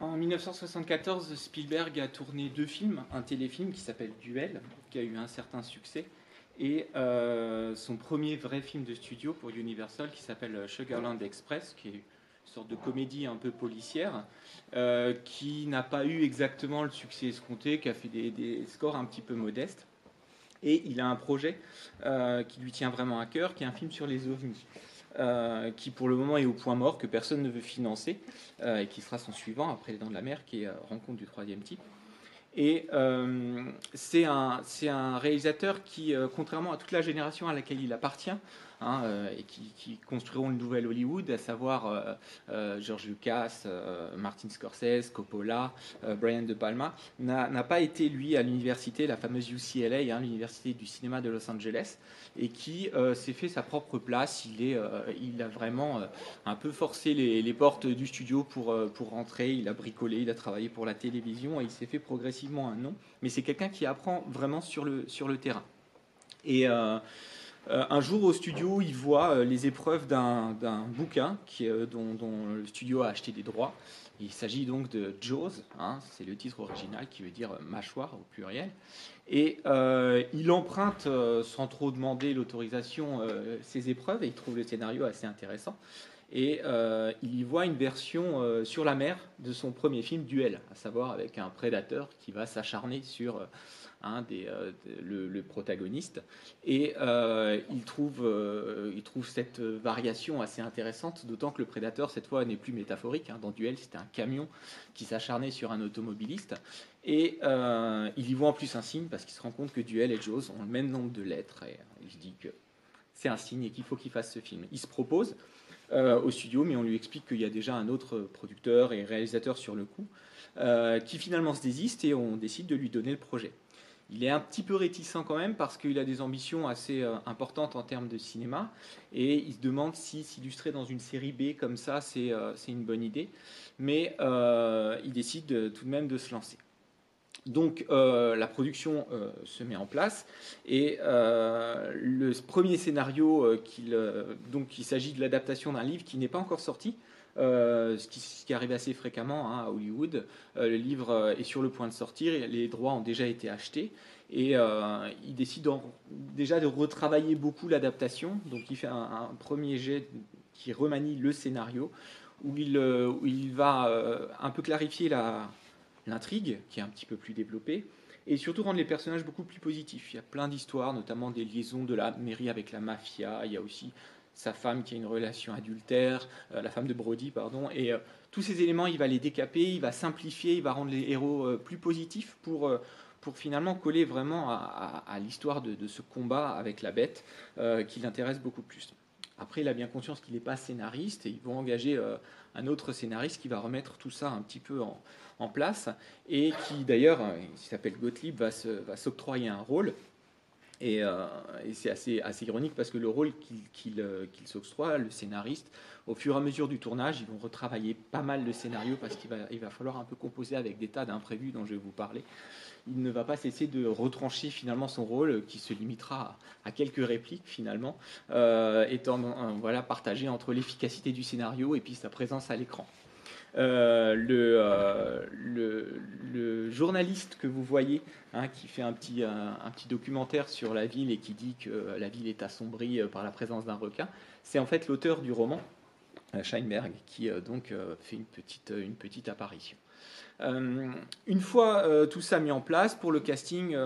En 1974, Spielberg a tourné deux films, un téléfilm qui s'appelle Duel, qui a eu un certain succès, et euh, son premier vrai film de studio pour Universal qui s'appelle Sugarland Express, qui est une sorte de comédie un peu policière, euh, qui n'a pas eu exactement le succès escompté, qui a fait des, scores un petit peu modestes. Et il a un projet euh, qui lui tient vraiment à cœur, qui est un film sur les ovnis. Qui pour le moment est au point mort, que personne ne veut financer, et qui sera son suivant après Les Dents de la Mer, qui est Rencontre du troisième type. Et euh, c'est un, réalisateur qui, euh, contrairement à toute la génération à laquelle il appartient, Hein, euh, et qui, construiront une nouvelle Hollywood, à savoir euh, euh, George Lucas, Martin Scorsese, Coppola, Brian De Palma, n'a pas été lui à l'université, la fameuse UCLA, hein, l'université du cinéma de Los Angeles, et qui s'est fait sa propre place. Il, a vraiment un peu forcé les, portes du studio pour, pour rentrer. Il a bricolé, il a travaillé pour la télévision et il s'est fait progressivement un nom. Mais c'est quelqu'un qui apprend vraiment sur le, sur le terrain. Et un jour au studio, il voit euh, les épreuves d'un bouquin qui, euh, dont, le studio a acheté des droits. Il s'agit donc de Jaws, hein, c'est le titre original qui veut dire mâchoire au pluriel. Et il emprunte, sans trop demander l'autorisation, ces épreuves et il trouve le scénario assez intéressant. Et il y voit une version sur la mer de son premier film, Duel, à savoir avec un prédateur qui va s'acharner sur euh, le, protagoniste. Et euh, il, trouve, euh, cette variation assez intéressante, d'autant que le prédateur, cette fois, n'est plus métaphorique. Hein. Dans Duel, c'était un camion qui s'acharnait sur un automobiliste. Et il y voit en plus un signe, parce qu'il se rend compte que Duel et Jaws ont le même nombre de lettres. Et il dit que c'est un signe et qu'il faut qu'il fasse ce film. Il se propose au studio, mais on lui explique qu'il y a déjà un autre producteur et réalisateur sur le coup, qui finalement se désiste et on décide de lui donner le projet. Il est un petit peu réticent quand même parce qu'il a des ambitions assez euh, importantes en termes de cinéma et il se demande si s'illustrer dans une série B comme ça, c'est euh, une bonne idée. Mais euh, il décide tout de même de se lancer. Donc la production se met en place et le premier scénario, qu'il donc il s'agit de l'adaptation d'un livre qui n'est pas encore sorti, euh, ce, qui, arrive assez fréquemment hein, à Hollywood. Euh, le livre euh, est sur le point de sortir, les droits ont déjà été achetés, et il décide déjà de retravailler beaucoup l'adaptation. Donc il fait un, premier jet qui remanie le scénario, où il, où il va un peu clarifier l'intrigue, qui est un petit peu plus développée, et surtout rendre les personnages beaucoup plus positifs. Il y a plein d'histoires, notamment des liaisons de la mairie avec la mafia. Il y a aussi sa femme qui a une relation adultère, euh, la femme de Brody, pardon, et euh, tous ces éléments, il va les décaper, il va simplifier, il va rendre les héros euh, plus positifs pour, pour finalement coller vraiment à, l'histoire de, ce combat avec la bête qui l'intéresse beaucoup plus. Après, il a bien conscience qu'il n'est pas scénariste et ils vont engager un autre scénariste qui va remettre tout ça un petit peu en, place et qui d'ailleurs, il s'appelle Gottlieb, va s'octroyer un rôle euh, et, c'est assez, ironique parce que le rôle qu'il euh, s'octroie, le scénariste, au fur et à mesure du tournage, ils vont retravailler pas mal le scénario parce qu'il va, il va falloir un peu composer avec des tas d'imprévus dont je vais vous parler. Il ne va pas cesser de retrancher finalement son rôle qui se limitera à, quelques répliques finalement, euh, étant voilà, partagé entre l'efficacité du scénario et puis sa présence à l'écran. Euh, euh, le, journaliste que vous voyez, hein, qui fait un petit, un, petit documentaire sur la ville et qui dit que la ville est assombrie euh, par la présence d'un requin, c'est en fait l'auteur du roman, Scheinberg, qui donc fait une petite apparition. une fois tout ça mis en place, pour le casting,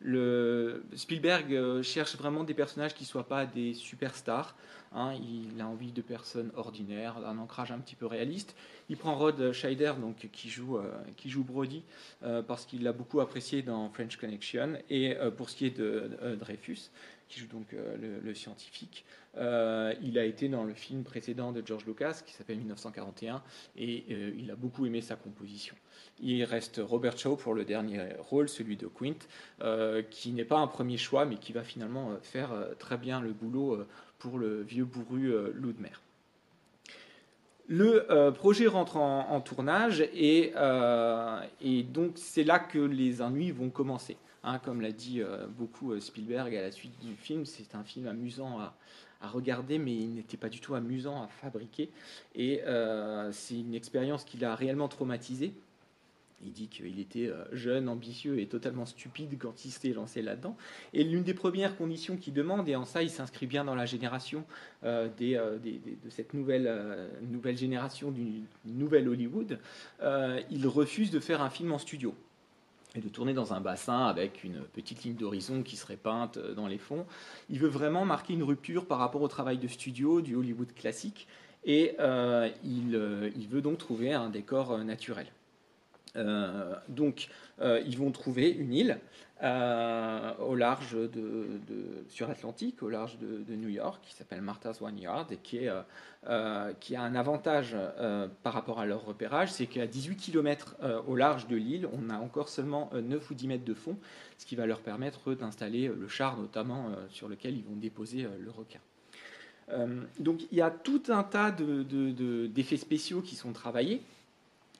le Spielberg cherche vraiment des personnages qui ne soient pas des superstars. Hein, il a envie de personnes ordinaires, d'un ancrage un petit peu réaliste. Il prend Rod Scheider, donc, qui, joue, euh, qui joue Brody, euh, parce qu'il l'a beaucoup apprécié dans French Connection. Et euh, pour ce qui est de Dreyfus, qui joue donc le, scientifique, il a été dans le film précédent de George Lucas, qui s'appelle 1941, et il a beaucoup aimé sa composition. Il reste Robert Shaw pour le dernier rôle, celui de Quint, qui n'est pas un premier choix, mais qui va finalement faire très bien le boulot pour le vieux bourru euh, loup. Le euh, projet rentre en, tournage euh, et, donc c'est là que les ennuis vont commencer. Comme l'a dit beaucoup Spielberg à la suite du film, c'est un film amusant à regarder, mais il n'était pas du tout amusant à fabriquer. Et c'est une expérience qui l'a réellement traumatisé. Il dit qu'il était euh, jeune, ambitieux et totalement stupide quand il s'est lancé là-dedans. Et l'une des premières conditions qu'il demande, et en ça il s'inscrit bien dans la génération euh, euh, de cette nouvelle, nouvelle génération du nouvelle Hollywood, il refuse de faire un film en studio et de tourner dans un bassin avec une petite ligne d'horizon qui serait peinte dans les fonds. Il veut vraiment marquer une rupture par rapport au travail de studio du Hollywood classique et il, il veut donc trouver un décor naturel. Euh, donc, euh, ils vont trouver une île euh, au large de, sur Atlantique, au large de, New York, qui s'appelle Martha's Vineyard et qui, est, qui a un avantage par rapport à leur repérage, c'est qu'à 18 km au large de l'île, on a encore seulement 9 ou 10 mètres de fond, ce qui va leur permettre d'installer le char notamment sur lequel ils vont déposer le requin. donc il y a tout un tas d'effets spéciaux qui sont travaillés.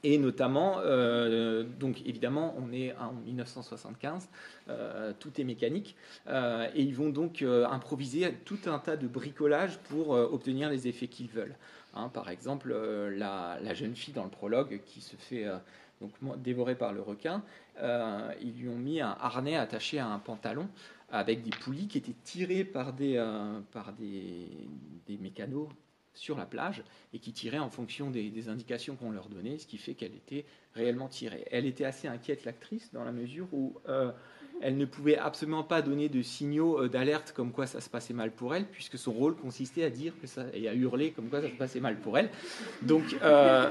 Et notamment, euh, donc évidemment, on est en 1975, euh, tout est mécanique, euh, et ils vont donc improviser tout un tas de bricolages pour obtenir les effets qu'ils veulent. Hein, par exemple, la, jeune fille dans le prologue qui se fait donc dévorer par le requin, ils lui ont mis un harnais attaché à un pantalon avec des poulies qui étaient tirées par des, par des mécanos sur la plage et qui tirait en fonction des, indications qu'on leur donnait, ce qui fait qu'elle était réellement tirée. Elle était assez inquiète, l'actrice, dans la mesure où euh, elle ne pouvait absolument pas donner de signaux euh, d'alerte comme quoi ça se passait mal pour elle, puisque son rôle consistait à dire ça, et à hurler comme quoi ça se passait mal pour elle. Donc, euh,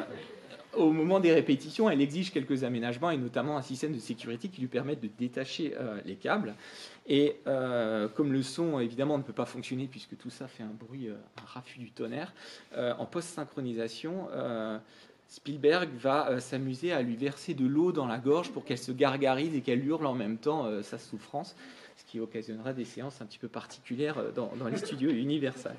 au moment des répétitions, elle exige quelques aménagements et notamment un système de sécurité qui lui permette de détacher les câbles. Et euh, comme le son, évidemment, ne peut pas fonctionner puisque tout ça fait un bruit, euh, un raffut du tonnerre, euh, en post-synchronisation, Spielberg va s'amuser à lui verser de l'eau dans la gorge pour qu'elle se gargarise et qu'elle hurle en même temps sa souffrance, ce qui occasionnera des séances un petit peu particulières dans, dans les studios Universal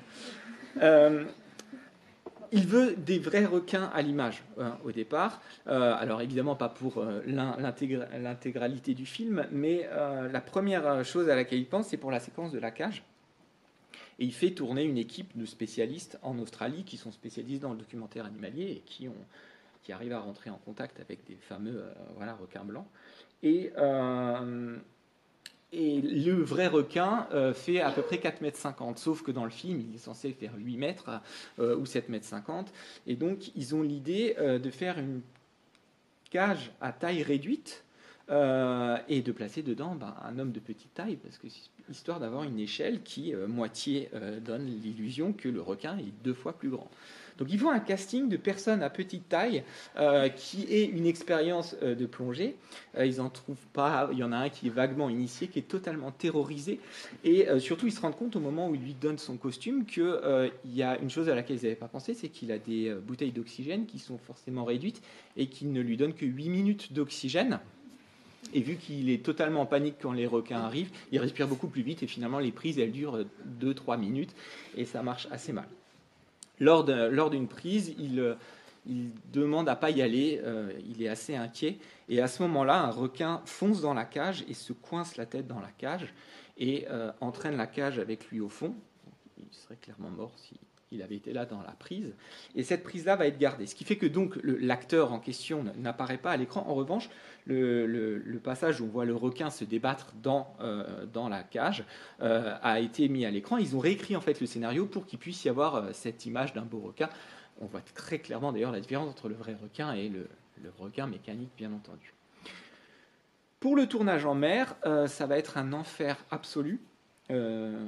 il veut des vrais requins à l'image hein, au départ. Euh, alors évidemment pas pour euh, l'intégralité du film, mais euh, la première chose à laquelle il pense, c'est pour la séquence de la cage. Et il fait tourner une équipe de spécialistes en Australie qui sont spécialistes dans le documentaire animalier et qui, arrivent à rentrer en contact avec des fameux requins blancs. Et et le vrai requin euh, fait à peu près 4,50 mètres, sauf que dans le film, il est censé faire 8 mètres euh, ou 7,50 mètres. Et donc, ils ont l'idée euh, de faire une cage à taille réduite et de placer dedans ben, un homme de petite taille, parce que histoire d'avoir une échelle qui, moitié, donne l'illusion que le requin est deux fois plus grand. Donc ils font un casting de personnes à petite taille euh, qui aient une expérience euh, de plongée. Euh, ils en trouvent pas. Il y en a un qui est vaguement initié, qui est totalement terrorisé. Et surtout, ils se rendent compte au moment où il lui donne son costume qu'il y a une chose à laquelle ils n'avaient pas pensé, c'est qu'il a des bouteilles d'oxygène qui sont forcément réduites et qui ne lui donnent que 8 minutes d'oxygène. Et vu qu'il est totalement en panique quand les requins arrivent, il respire beaucoup plus vite et finalement les prises elles durent 2-3 minutes et ça marche assez mal. Lors d'une prise, euh, il, demande à pas y aller, euh, il est assez inquiet, et à ce moment-là, un requin fonce dans la cage et se coince la tête dans la cage et euh, entraîne la cage avec lui au fond. Il serait clairement mort si il avait été là dans la prise. Et cette prise-là va être gardée. Ce qui fait que donc l'acteur en question n'apparaît pas à l'écran. En revanche, le, passage où on voit le requin se débattre dans, euh, la cage euh, a été mis à l'écran. Ils ont réécrit en fait le scénario pour qu'il puisse y avoir euh, cette image d'un beau requin. On voit très clairement d'ailleurs la différence entre le vrai requin et le requin mécanique, bien entendu. Pour le tournage en mer, ça va être un enfer absolu. Euh,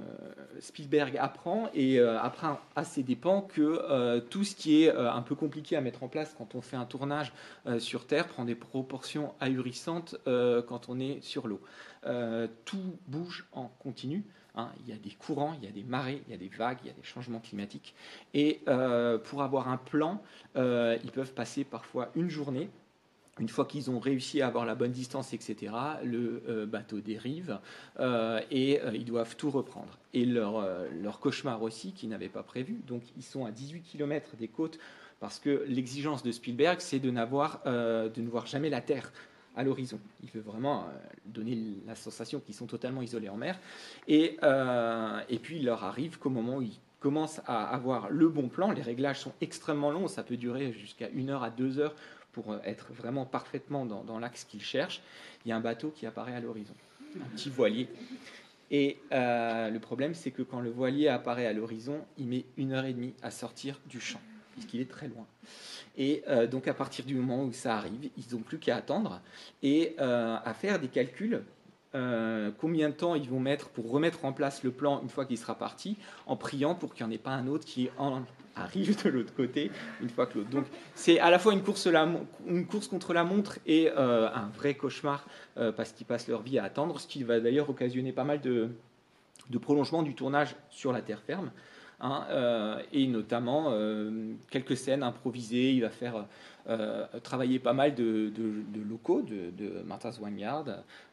Spielberg apprend et euh, apprend à ses dépens que euh, tout ce qui est un peu compliqué à mettre en place quand on fait un tournage sur Terre prend des proportions ahurissantes quand on est sur l'eau. tout bouge en continu. Hein. Il y a des courants, il y a des marées, il y a des vagues, il y a des changements climatiques. Et pour avoir un plan, ils peuvent passer parfois une journée une fois qu'ils ont réussi à avoir la bonne distance, etc., le euh, bateau dérive euh, et euh, ils doivent tout reprendre. Et leur, leur cauchemar aussi, qu'ils n'avaient pas prévu, donc ils sont à 18 km des côtes, parce que l'exigence de Spielberg, c'est de, de ne voir jamais la Terre à l'horizon. Il veut vraiment donner la sensation qu'ils sont totalement isolés en mer. Et, et puis il leur arrive qu'au moment où ils commence à avoir le bon plan. Les réglages sont extrêmement longs, ça peut durer jusqu'à une heure à deux heures pour être vraiment parfaitement dans, l'axe qu'il cherche. Il y a un bateau qui apparaît à l'horizon, un petit voilier. Et le problème, c'est que quand le voilier apparaît à l'horizon, il met une heure et demie à sortir du champ, puisqu'il est très loin. Et donc à partir du moment où ça arrive, ils n'ont plus qu'à attendre et à faire des calculs euh, combien de temps ils vont mettre pour remettre en place le plan une fois qu'il sera parti, en priant pour qu'il n'y en ait pas un autre qui arrive de l'autre côté une fois que l'autre. Donc c'est à la fois une course, une course, contre la montre et euh, un vrai cauchemar euh, parce qu'ils passent leur vie à attendre, ce qui va d'ailleurs occasionner pas mal de, de prolongement du tournage sur la terre ferme. Hein, et notamment quelques scènes improvisées. Il va faire euh, travailler pas mal de, locaux de, de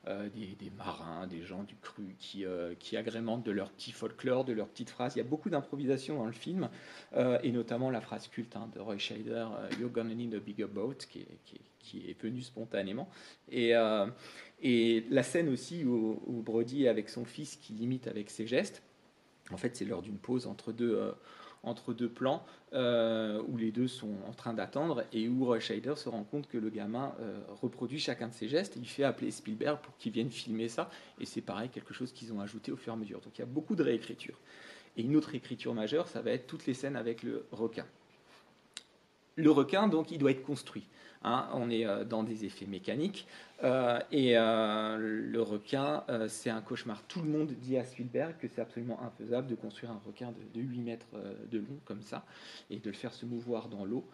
euh, des, marins, des gens du cru qui, euh, agrémentent de leur petit folklore, de leurs petites phrases. Il y a beaucoup d'improvisation dans le film, et notamment la phrase culte hein, de Roy Scheider, You're gonna need a bigger boat, qui est, qui spontanément. Et, la scène aussi où, où, Brody avec son fils qui imite avec ses gestes, en fait c'est lors d'une pause entre deux deux plans euh, où les deux sont en train d'attendre et où Scheider se rend compte que le gamin euh, reproduit chacun de ses gestes. Il fait appeler Spielberg pour qu'il vienne filmer ça et c'est pareil, quelque chose qu'ils ont ajouté au fur et à mesure. Donc il y a beaucoup de réécriture. Et une autre écriture majeure, ça va être toutes les scènes avec le requin. Le requin, donc, il doit être construit. Hein, on est euh, dans des effets mécaniques. Euh, et euh, le requin, c'est un cauchemar. Tout le monde dit à Spielberg que c'est absolument infaisable de construire un requin de, 8 mètres de long comme ça et de le faire se mouvoir dans l'eau.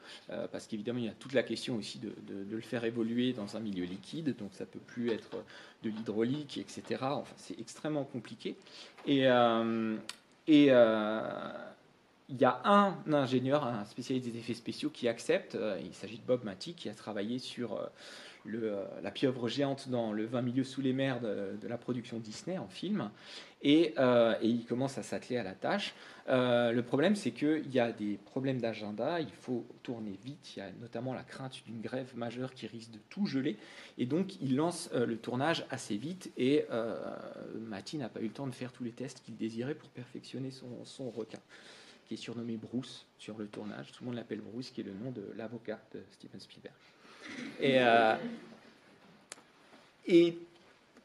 parce qu'évidemment, il y a toute la question aussi de, le faire évoluer dans un milieu liquide. Donc ça peut plus être de l'hydraulique, etc. Enfin, c'est extrêmement compliqué. Et. et il y a un ingénieur, un spécialiste des effets spéciaux qui accepte, euh, il s'agit de Bob Matty, qui a travaillé sur euh, euh, la pieuvre géante dans le 20 milieux sous les mers de, la production Disney en film, et, il commence à s'atteler à la tâche. le problème, c'est qu'il y a des problèmes d'agenda, il faut tourner vite, il y a notamment la crainte d'une grève majeure qui risque de tout geler, et donc il lance le tournage assez vite, et Matty n'a pas eu le temps de faire tous les tests qu'il désirait pour perfectionner son requin qui est surnommé Bruce sur le tournage. Tout le monde l'appelle Bruce, qui est le nom de l'avocat de Steven Spielberg. Et, euh, et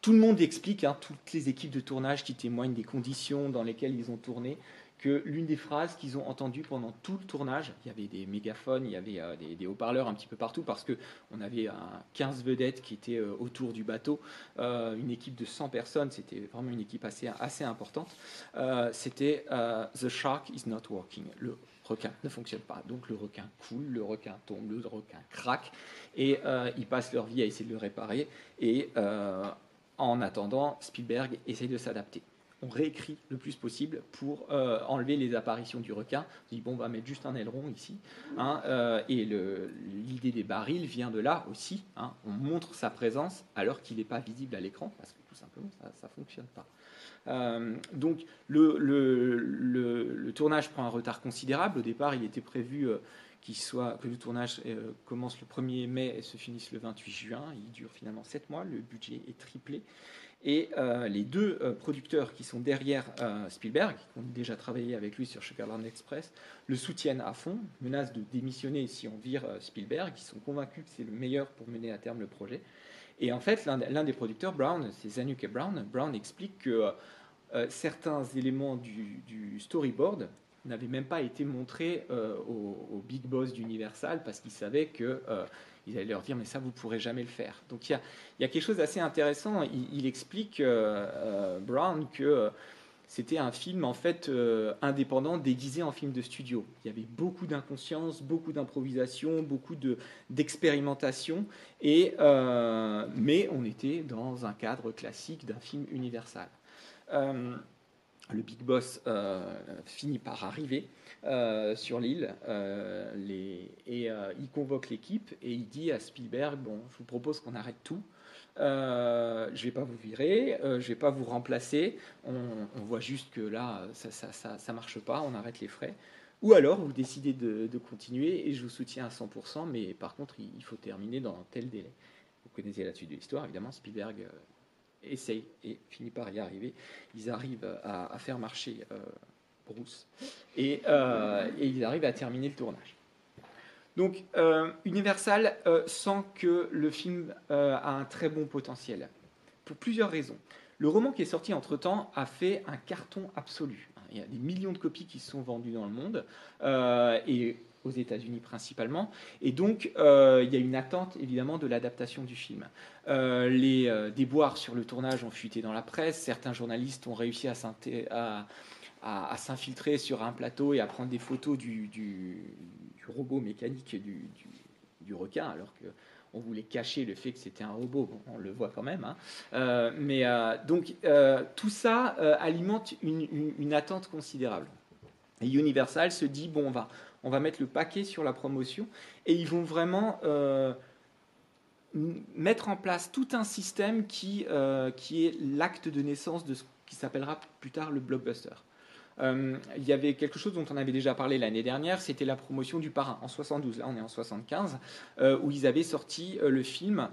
tout le monde explique, hein, toutes les équipes de tournage qui témoignent des conditions dans lesquelles ils ont tourné, que l'une des phrases qu'ils ont entendues pendant tout le tournage, il y avait des mégaphones, il y avait euh, des, haut-parleurs un petit peu partout parce qu'on avait 15 vedettes qui étaient euh, autour du bateau, une équipe de 100 personnes, c'était vraiment une équipe assez, importante. c'était The shark is not working. Requin ne fonctionne pas. Donc le requin coule, le requin tombe, le requin craque et ils passent leur vie à essayer de le réparer. Et en attendant, Spielberg essaye de s'adapter on réécrit le plus possible pour euh, enlever les apparitions du requin. On dit bon, on va mettre juste un aileron ici. Hein, euh, et l'idée des barils vient de là aussi. Hein. on montre sa présence alors qu'il n'est pas visible à l'écran parce que tout simplement ça ne fonctionne pas. Euh, donc le, tournage prend un retard considérable. Au départ, il était prévu soit, que le tournage commence le 1er mai et se finisse le 28 juin. Il dure finalement 7 mois. Le budget est triplé. Et euh, les deux euh, producteurs qui sont derrière euh, Spielberg, qui ont déjà travaillé avec lui sur Sugarland Express, le soutiennent à fond, menacent de démissionner si on vire Spielberg. Ils sont convaincus que c'est le meilleur pour mener à terme le projet. Et en fait, l'un des producteurs, Brown, c'est Zanuck Brown, Brown explique que certains éléments du, storyboard n'avaient même pas été montrés au, big boss d'Universal parce qu'il savait que ils allaient leur dire mais ça vous pourrez jamais le faire. Donc il y a, y a quelque chose d'assez intéressant. Il, explique euh, euh, Brown que euh, c'était un film en fait indépendant déguisé en film de studio. Il y avait beaucoup d'inconscience, beaucoup d'improvisation, beaucoup de d'expérimentation et mais on était dans un cadre classique d'un film universal le Big Boss euh, finit par arriver euh, sur l'île euh, et il convoque l'équipe et il dit à Spielberg bon je vous propose qu'on arrête tout. Je ne vais pas vous virer je ne vais pas vous remplacer. On, voit juste que là ça ça, marche pas on arrête les frais. Ou alors vous décidez de, continuer et je vous soutiens à 100% mais par contre il, faut terminer dans tel délai. Vous connaissez la suite de l'histoire évidemment Spielberg essaye et finit par y arriver. Ils arrivent à, faire marcher euh, Bruce. Et, et ils arrivent à terminer le tournage. Donc Universal sent que le film a un très bon potentiel, pour plusieurs raisons. Le roman qui est sorti entre-temps a fait un carton absolu. Il y a des millions de copies qui sont vendues dans le monde, et aux États-Unis principalement. Et donc, euh, il y a une attente évidemment de l'adaptation du film. Euh, les euh, déboires sur le tournage ont fuité dans la presse. Certains journalistes ont réussi à, s'infiltrer sur un plateau et à prendre des photos du, robot mécanique du, requin, alors que on voulait cacher le fait que c'était un robot. on le voit quand même. Hein. mais donc tout ça alimente une, attente considérable. Et Universal se dit bon, on va, on va mettre le paquet sur la promotion et ils vont vraiment euh, mettre en place tout un système qui, euh, qui est l'acte de naissance de ce qui s'appellera plus tard le blockbuster. Euh, il y avait quelque chose dont on avait déjà parlé l'année dernière, c'était la promotion du parrain en 72, là on est en 75, où ils avaient sorti le film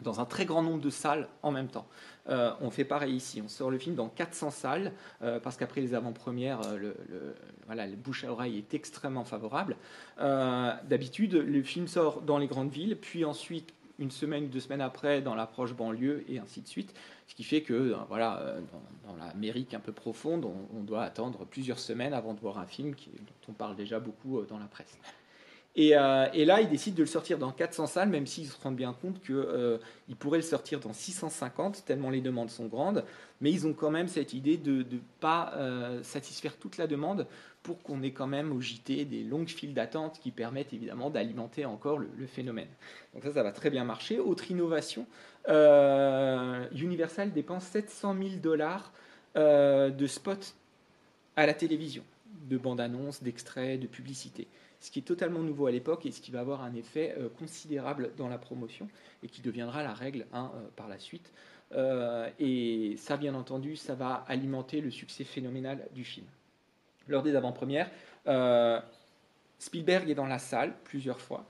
dans un très grand nombre de salles en même temps. Euh, on fait pareil ici, on sort le film dans 400 salles, euh, parce qu'après les avant-premières, euh, le, bouche à oreille est extrêmement favorable. D'habitude, le film sort dans les grandes villes, puis ensuite, une semaine ou deux semaines après, dans l'approche banlieue, et ainsi de suite. Ce qui fait que, voilà, dans, l'Amérique un peu profonde, on, doit attendre plusieurs semaines avant de voir un film dont on parle déjà beaucoup dans la presse. Euh, et, là, ils décident de le sortir dans 400 salles, même s'ils se rendent bien compte qu'ils euh, pourraient le sortir dans 650, tellement les demandes sont grandes. Mais ils ont quand même cette idée de ne pas euh, satisfaire toute la demande pour qu'on ait quand même au JT des longues files d'attente qui permettent évidemment d'alimenter encore le, le, phénomène. Donc ça, ça va très bien marcher. Autre innovation, Universal dépense 700 000 dollars de spots à la télévision, de bandes annonces, d'extraits, de publicités ce qui est totalement nouveau à l'époque et ce qui va avoir un effet euh, considérable dans la promotion et qui deviendra la règle hein, euh, par la suite. Euh, et ça, bien entendu, ça va alimenter le succès phénoménal du film. Lors des avant-premières, Spielberg est dans la salle plusieurs fois.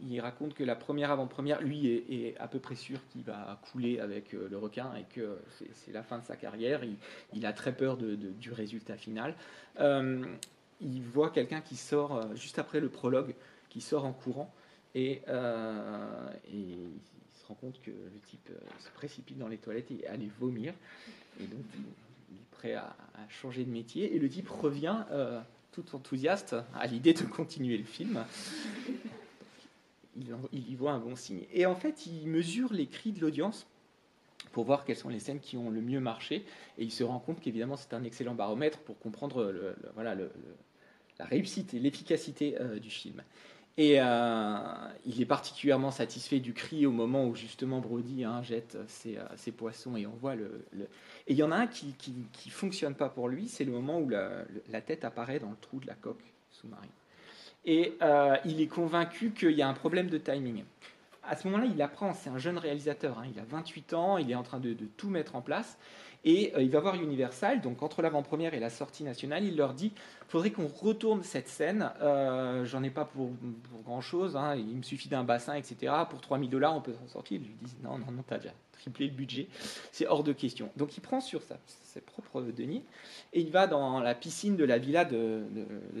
Il raconte que la première avant-première, lui, est, à peu près sûr qu'il va couler avec le requin et que c'est la fin de sa carrière. Il, a très peur du résultat final il voit quelqu'un qui sort euh, juste après le prologue, qui sort en courant, et, euh, il se rend compte que le type euh, se précipite dans les toilettes et allait vomir. Et donc, il est prêt à, changer de métier. Et le type revient tout enthousiaste à l'idée de continuer le film. Il, y voit un bon signe. Et en fait, il mesure les cris de l'audience pour voir quelles sont les scènes qui ont le mieux marché. Et il se rend compte qu'évidemment, c'est un excellent baromètre pour comprendre le, voilà, le, la réussite et l'efficacité euh, du film. Et euh, il est particulièrement satisfait du cri au moment où justement Brody hein, jette ses, euh, ses, poissons et on voit le, Et il y en a un qui ne fonctionne pas pour lui, c'est le moment où la, tête apparaît dans le trou de la coque sous-marine. Et il est convaincu qu'il y a un problème de timing. À ce moment-là, il apprend, c'est un jeune réalisateur, hein, il a 28 ans, il est en train de tout mettre en place. Et il va voir Universal, donc entre l'avant-première et la sortie nationale, il leur dit faudrait qu'on retourne cette scène. Euh, j'en ai pas pour, grand chose. Hein. il me suffit d'un bassin, etc. Pour 3000 dollars, on peut s'en sortir. Ils lui disent non, non, non, t'as déjà triplé le budget. C'est hors de question. Donc il prend sur sa, ses propres deniers et il va dans la piscine de la villa de,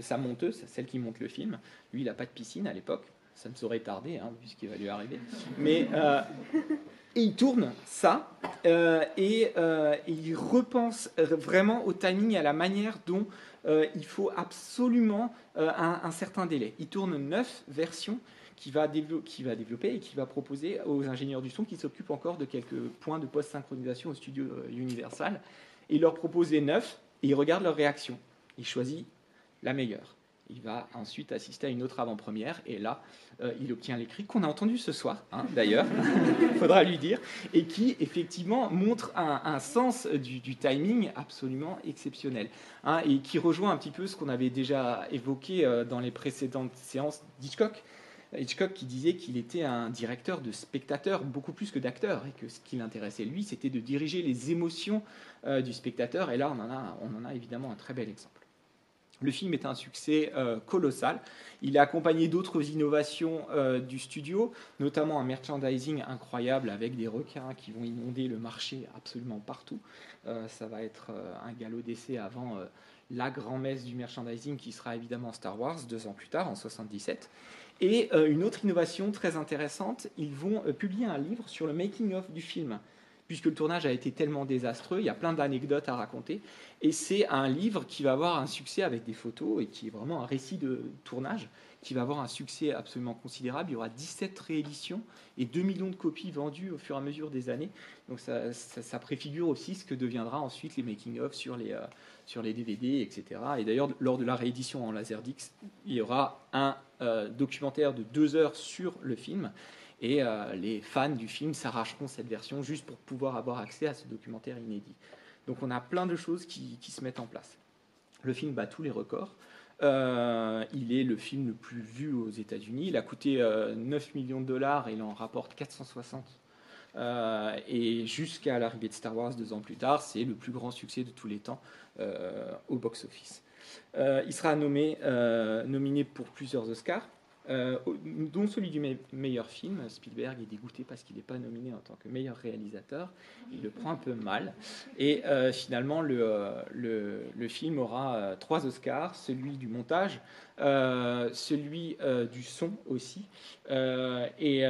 sa monteuse, celle qui monte le film. Lui, il n'a pas de piscine à l'époque. Ça ne saurait tarder, hein, puisqu'il va lui arriver. Mais. Euh, et il tourne ça euh, et, il repense vraiment au timing et à la manière dont euh, il faut absolument euh, un, certain délai. Il tourne neuf versions qu'il va, développer et qui va proposer aux ingénieurs du son qui s'occupent encore de quelques points de post-synchronisation au studio euh, Universal. Il leur propose les neuf et il regarde leur réaction. Il choisit la meilleure. Il va ensuite assister à une autre avant-première et là, euh, il obtient l'écrit qu'on a entendu ce soir, hein, d'ailleurs, il faudra lui dire, et qui effectivement montre un, sens du, timing absolument exceptionnel, hein, et qui rejoint un petit peu ce qu'on avait déjà évoqué euh, dans les précédentes séances d'Hitchcock. Hitchcock qui disait qu'il était un directeur de spectateurs beaucoup plus que d'acteurs et que ce qui l'intéressait lui, c'était de diriger les émotions euh, du spectateur. Et là, on en, a, on en a évidemment un très bel exemple. Le film est un succès euh, colossal. Il est accompagné d'autres innovations euh, du studio, notamment un merchandising incroyable avec des requins qui vont inonder le marché absolument partout. Euh, ça va être un galop d'essai avant la grand-messe du merchandising qui sera évidemment Star Wars deux ans plus tard, en 77. Et une autre innovation très intéressante, ils vont publier un livre sur le making-of du film. Puisque le tournage a été tellement désastreux, il y a plein d'anecdotes à raconter. Et c'est un livre qui va avoir un succès avec des photos et qui est vraiment un récit de tournage qui va avoir un succès absolument considérable. Il y aura 17 rééditions et 2 millions de copies vendues au fur et à mesure des années. Donc ça, préfigure aussi ce que deviendra ensuite les making-of sur les, euh, sur les DVD, etc. Et d'ailleurs, lors de la réédition en Laserdix, il y aura un euh, documentaire de deux heures sur le film. Et euh, les fans du film s'arracheront cette version juste pour pouvoir avoir accès à ce documentaire inédit. Donc on a plein de choses qui, se mettent en place. Le film bat tous les records. Euh, il est le film le plus vu aux États-Unis. Il a coûté 9 euh, millions de dollars et il en rapporte 460. Euh, et jusqu'à l'arrivée de Star Wars deux ans plus tard, c'est le plus grand succès de tous les temps au box-office. il sera nommé, nominé pour plusieurs Oscars. Euh, dont celui du meilleur film. Spielberg est dégoûté parce qu'il n'est pas nominé en tant que meilleur réalisateur. Il le prend un peu mal. Et euh, finalement, le, euh, le, le, film aura trois Oscars celui du montage, celui du son aussi. et,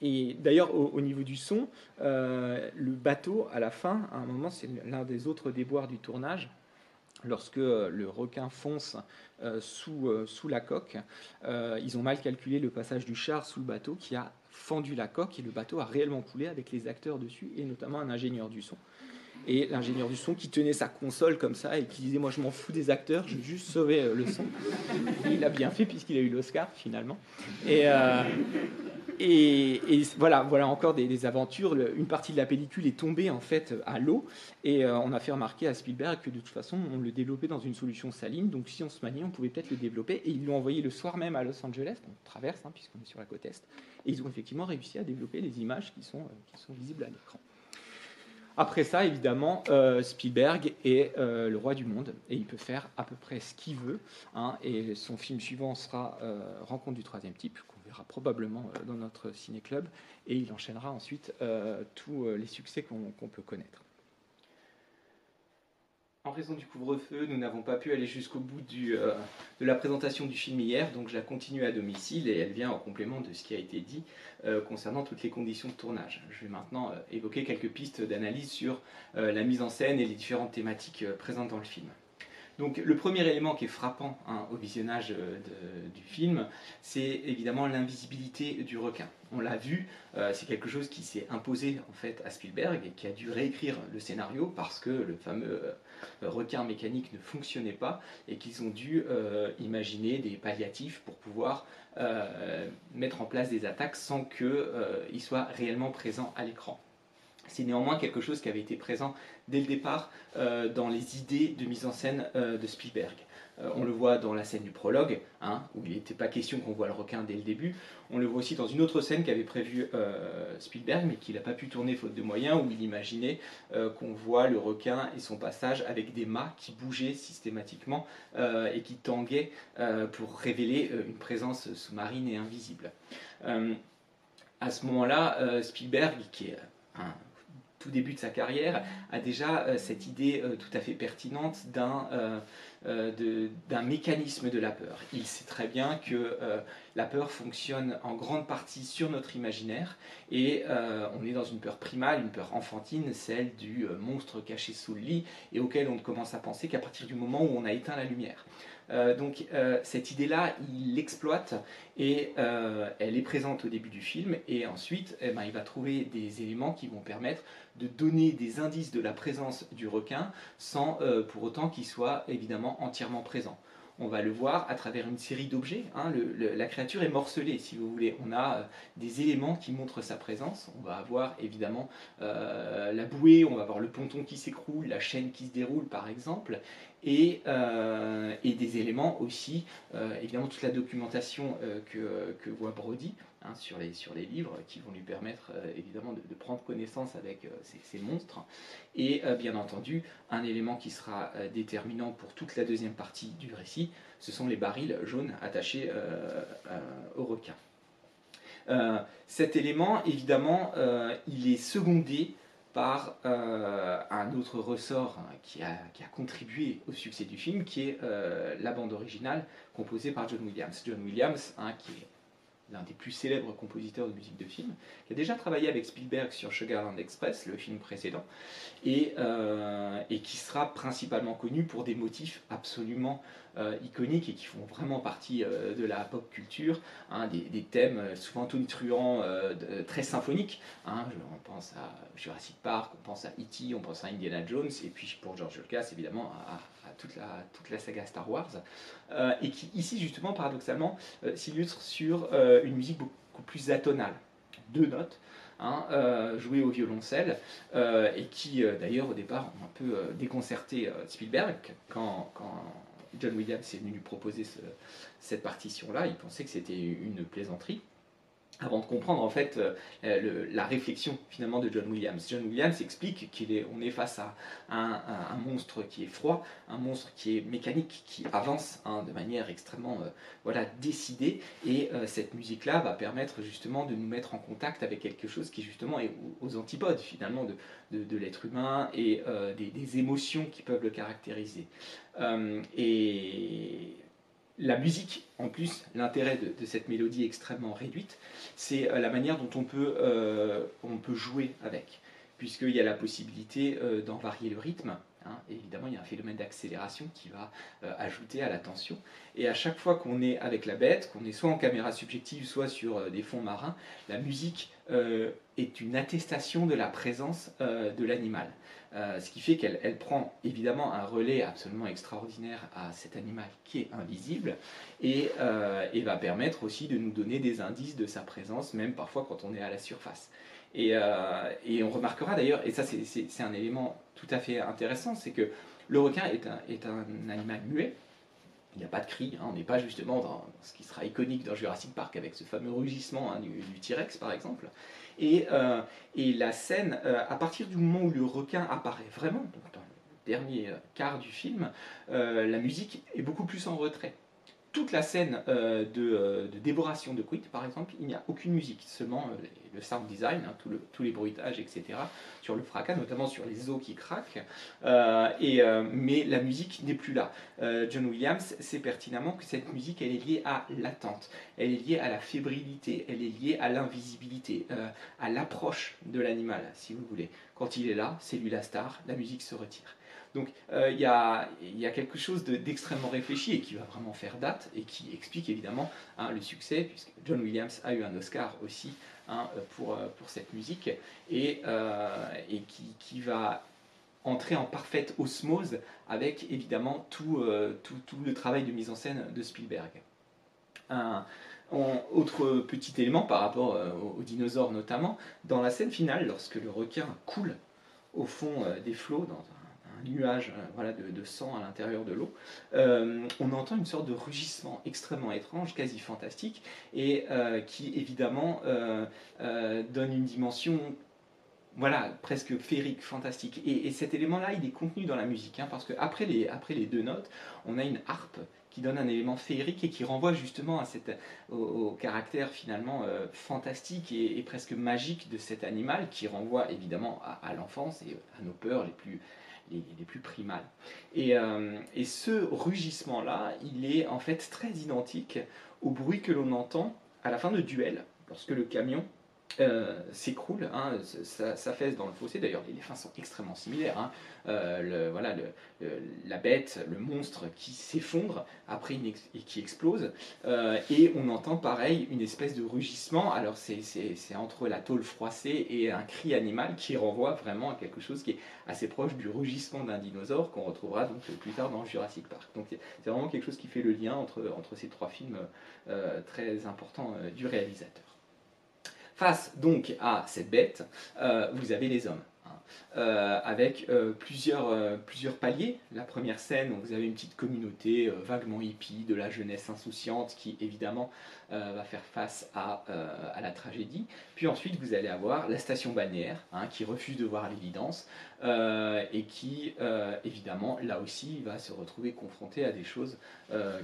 et d'ailleurs, au, au, niveau du son, le bateau, à la fin, à un moment, c'est l'un des autres déboires du tournage lorsque le requin fonce euh, sous, euh, sous la coque. Euh, ils ont mal calculé le passage du char sous le bateau qui a fendu la coque et le bateau a réellement coulé avec les acteurs dessus et notamment un ingénieur du son. Et l'ingénieur du son qui tenait sa console comme ça et qui disait Moi je m'en fous des acteurs, je veux juste sauver le son. il a bien fait puisqu'il a eu l'Oscar finalement. Et, et, voilà, voilà encore des, aventures. une partie de la pellicule est tombée en fait à l'eau et euh, on a fait remarquer à Spielberg que de toute façon on le développait dans une solution saline. Donc si on se maniait, on pouvait peut-être le développer. Et ils l'ont envoyé le soir même à Los Angeles, on traverse hein, puisqu'on est sur la côte est. Et ils ont effectivement réussi à développer les images qui sont, euh, qui sont visibles à l'écran. Après ça, évidemment, euh, Spielberg est le roi du monde et il peut faire à peu près ce qu'il veut. Hein, et son film suivant sera Rencontre du troisième type, probablement euh, dans notre ciné-club, et il enchaînera ensuite euh, tous euh, les succès qu'on peut connaître. En raison du couvre-feu, nous n'avons pas pu aller jusqu'au bout de la présentation du film hier, donc je la continue à domicile et elle vient en complément de ce qui a été dit concernant toutes les conditions de tournage. Je vais maintenant évoquer quelques pistes d'analyse sur la mise en scène et les différentes thématiques présentes dans le film. Donc le premier élément qui est frappant hein, au visionnage euh, du film, c'est évidemment l'invisibilité du requin. On l'a vu, euh, c'est quelque chose qui s'est imposé en fait à Spielberg et qui a dû réécrire le scénario parce que le fameux euh, requin mécanique ne fonctionnait pas et qu'ils ont dû imaginer des palliatifs pour pouvoir mettre en place des attaques sans qu'ils soient réellement présents à l'écran. C'est néanmoins quelque chose qui avait été présent dès le départ euh, dans les idées de mise en scène euh, de Spielberg. Euh, on le voit dans la scène du prologue, hein, où il n'était pas question qu'on voit le requin dès le début. On le voit aussi dans une autre scène qu'avait prévue Spielberg, mais qu'il n'a pas pu tourner faute de moyens, où il imaginait qu'on voit le requin et son passage avec des mâts qui bougeaient systématiquement et qui tanguaient pour révéler une présence sous-marine et invisible. à ce moment-là, Spielberg, qui est un tout début de sa carrière, a déjà euh, cette idée euh, tout à fait pertinente d'un euh, d'un mécanisme de la peur. Il sait très bien que la peur fonctionne en grande partie sur notre imaginaire et on est dans une peur primale, une peur enfantine, celle du monstre caché sous le lit et auquel on ne commence à penser qu'à partir du moment où on a éteint la lumière. Euh, donc euh, cette idée-là, il l'exploite et euh, elle est présente au début du film et ensuite eh ben, il va trouver des éléments qui vont permettre de donner des indices de la présence du requin sans pour autant qu'il soit évidemment entièrement présent on va le voir à travers une série d'objets. Hein. la créature est morcelée, si vous voulez. On a des éléments qui montrent sa présence. On va avoir évidemment la bouée, on va avoir le ponton qui s'écroule, la chaîne qui se déroule, par exemple et, euh, et des éléments aussi, euh, évidemment toute la documentation euh, que, voit Brody hein, sur, les, sur les livres qui vont lui permettre évidemment de, prendre connaissance avec ces, ces, monstres, et bien entendu un élément qui sera déterminant pour toute la deuxième partie du récit, ce sont les barils jaunes attachés au requin. cet élément, évidemment, il est secondé par un autre ressort hein, qui, a, contribué au succès du film, qui est la bande originale composée par John Williams. John Williams, hein, qui est l'un des plus célèbres compositeurs de musique de film, qui a déjà travaillé avec Spielberg sur Sugarland Express, le film précédent, et, euh, et qui sera principalement connu pour des motifs absolument euh, iconiques et qui font vraiment partie euh, de la pop culture, hein, des, thèmes souvent tonitruants, très symphoniques. Hein, on pense à Jurassic Park, on pense à E.T., on pense à Indiana Jones, et puis pour George Lucas, évidemment, à, toute, la, saga Star Wars, et qui ici, justement, paradoxalement, s'illustre sur une musique beaucoup plus atonale, deux notes, Hein, euh, joué au violoncelle, euh, et qui d'ailleurs au départ ont un peu déconcerté Spielberg quand, quand, John Williams est venu lui proposer cette partition-là, il pensait que c'était une plaisanterie avant de comprendre en fait euh, la réflexion finalement de John Williams. John Williams explique qu'on est, face à un, monstre qui est froid, un monstre qui est mécanique, qui avance hein, de manière extrêmement euh, voilà, décidée, et euh, cette musique-là va permettre justement de nous mettre en contact avec quelque chose qui justement est aux antipodes finalement de, l'être humain et des, des, émotions qui peuvent le caractériser. La musique, en plus, l'intérêt de, cette mélodie extrêmement réduite, c'est euh, la manière dont on peut, euh, on peut jouer avec, puisqu'il y a la possibilité euh, d'en varier le rythme. Hein. évidemment, il y a un phénomène d'accélération qui va ajouter à la tension. Et à chaque fois qu'on est avec la bête, qu'on est soit en caméra subjective, soit sur des fonds marins, la musique est une attestation de la présence de l'animal. Euh, ce qui fait qu'elle prend évidemment un relais absolument extraordinaire à cet animal qui est invisible et, euh, va permettre aussi de nous donner des indices de sa présence, même parfois quand on est à la surface. Et, euh, on remarquera d'ailleurs, et ça c'est un élément tout à fait intéressant, c'est que le requin est un, est un animal muet, il n'y a pas de cri, hein. on n'est pas justement dans ce qui sera iconique dans Jurassic Park avec ce fameux rugissement hein, du, du T-Rex par exemple. Euh, et, la scène, euh, à partir du moment où le requin apparaît vraiment, dans le dernier euh, quart du film, la musique est beaucoup plus en retrait toute la scène euh, euh, de, dévoration de Quit, par exemple, il n'y a aucune musique, seulement euh, le sound design, hein, tous les bruitages, etc., sur le fracas, notamment sur les os qui craquent, mais la musique n'est plus là. John Williams sait pertinemment que cette musique, elle est liée à l'attente, elle est liée à la fébrilité, elle est liée à l'invisibilité, à l'approche de l'animal, si vous voulez. Quand il est là, c'est lui la star, la musique se retire. Donc euh, il y, a, quelque chose d'extrêmement réfléchi et qui va vraiment faire date et qui explique évidemment hein, le succès, puisque John Williams a eu un Oscar aussi hein, pour, euh, pour cette musique et, euh, qui, va entrer en parfaite osmose avec évidemment tout, le travail de mise en scène de Spielberg. Autre petit élément par rapport aux, dinosaures notamment, dans la scène finale, lorsque le requin coule au fond des flots dans nuage euh, voilà, de, sang à l'intérieur de l'eau, euh, on entend une sorte de rugissement extrêmement étrange, quasi fantastique, et euh, qui évidemment donne une dimension voilà, presque féerique, fantastique. Et, cet élément-là, il est contenu dans la musique, hein, parce qu'après les, après les deux notes, on a une harpe qui donne un élément féerique et qui renvoie justement à cette, au, caractère finalement fantastique et, presque magique de cet animal, qui renvoie évidemment à l'enfance et à nos peurs les plus, les, plus primales. Et, euh, et ce rugissement-là, il est en fait très identique au bruit que l'on entend à la fin de duel, lorsque le camion euh, s'écroule, hein, ça, fesse dans le fossé. D'ailleurs, les fins sont extrêmement similaires. Hein. Euh, voilà, la bête, le monstre qui s'effondre après et qui explose. Euh, et on entend pareil une espèce de rugissement. Alors, c'est entre la tôle froissée et un cri animal qui renvoie vraiment à quelque chose qui est assez proche du rugissement d'un dinosaure qu'on retrouvera donc plus tard dans Jurassic Park. Donc, c'est vraiment quelque chose qui fait le lien entre, entre ces trois films très importants du réalisateur. Face donc à cette bête, euh, vous avez les hommes. Euh, avec euh, plusieurs, plusieurs paliers. La première scène, vous avez une petite communauté vaguement hippie de la jeunesse insouciante qui évidemment va faire face à, à, la tragédie. Puis ensuite, vous allez avoir la station balnéaire hein, qui refuse de voir l'évidence et qui évidemment là aussi va se retrouver confrontée à des choses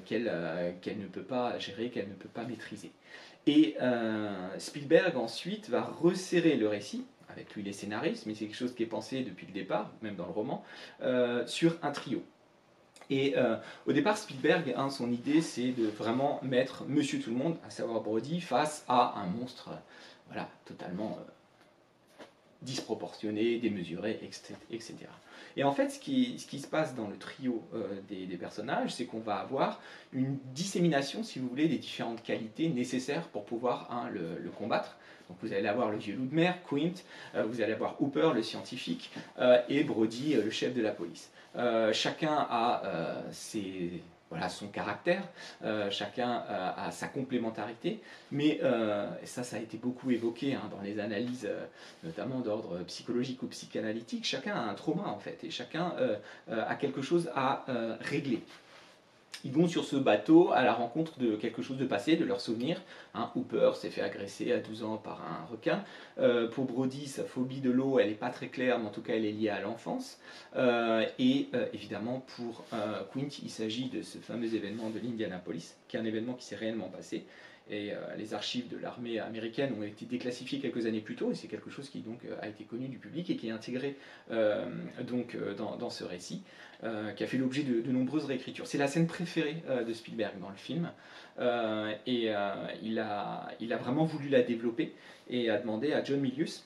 qu'elle qu'elle ne peut pas gérer, qu'elle ne peut pas maîtriser. Et euh, Spielberg ensuite va resserrer le récit, avec lui les scénaristes, mais c'est quelque chose qui est pensé depuis le départ, même dans le roman, sur un trio. Et au départ, Spielberg, hein, son idée, c'est de vraiment mettre Monsieur Tout le Monde, à savoir Brody, face à un monstre, voilà, totalement disproportionné, démesuré, etc. Et en fait, ce qui, se passe dans le trio euh, des, personnages, c'est qu'on va avoir une dissémination, si vous voulez, des différentes qualités nécessaires pour pouvoir hein, le, combattre. Vous allez avoir le vieux loup de mer, Quint, euh, vous allez avoir Hooper, le scientifique, euh, et Brody, le chef de la police. chacun a ses son caractère, euh, chacun euh, a sa complémentarité, mais euh, ça, ça a été beaucoup évoqué hein, dans les analyses, notamment d'ordre psychologique ou psychanalytique, chacun a un trauma en fait, et chacun a quelque chose à régler ils vont sur ce bateau à la rencontre de quelque chose de passé, de leurs souvenirs. Hein, Hooper s'est fait agresser à 12 ans par un requin. Euh, pour Brody, sa phobie de l'eau, elle n'est pas très claire, mais en tout cas, elle est liée à l'enfance. Euh, et euh, évidemment, pour Quint, il s'agit de ce fameux événement de l'Indianapolis, qui est un événement qui s'est réellement passé et euh, les archives de l'armée américaine ont été déclassifiées quelques années plus tôt, et c'est quelque chose qui donc euh, a été connu du public et qui est intégré euh, donc dans, ce récit, qui a fait l'objet de, nombreuses réécritures. C'est la scène préférée de Spielberg dans le film, et il, a, vraiment voulu la développer et a demandé à John Milius,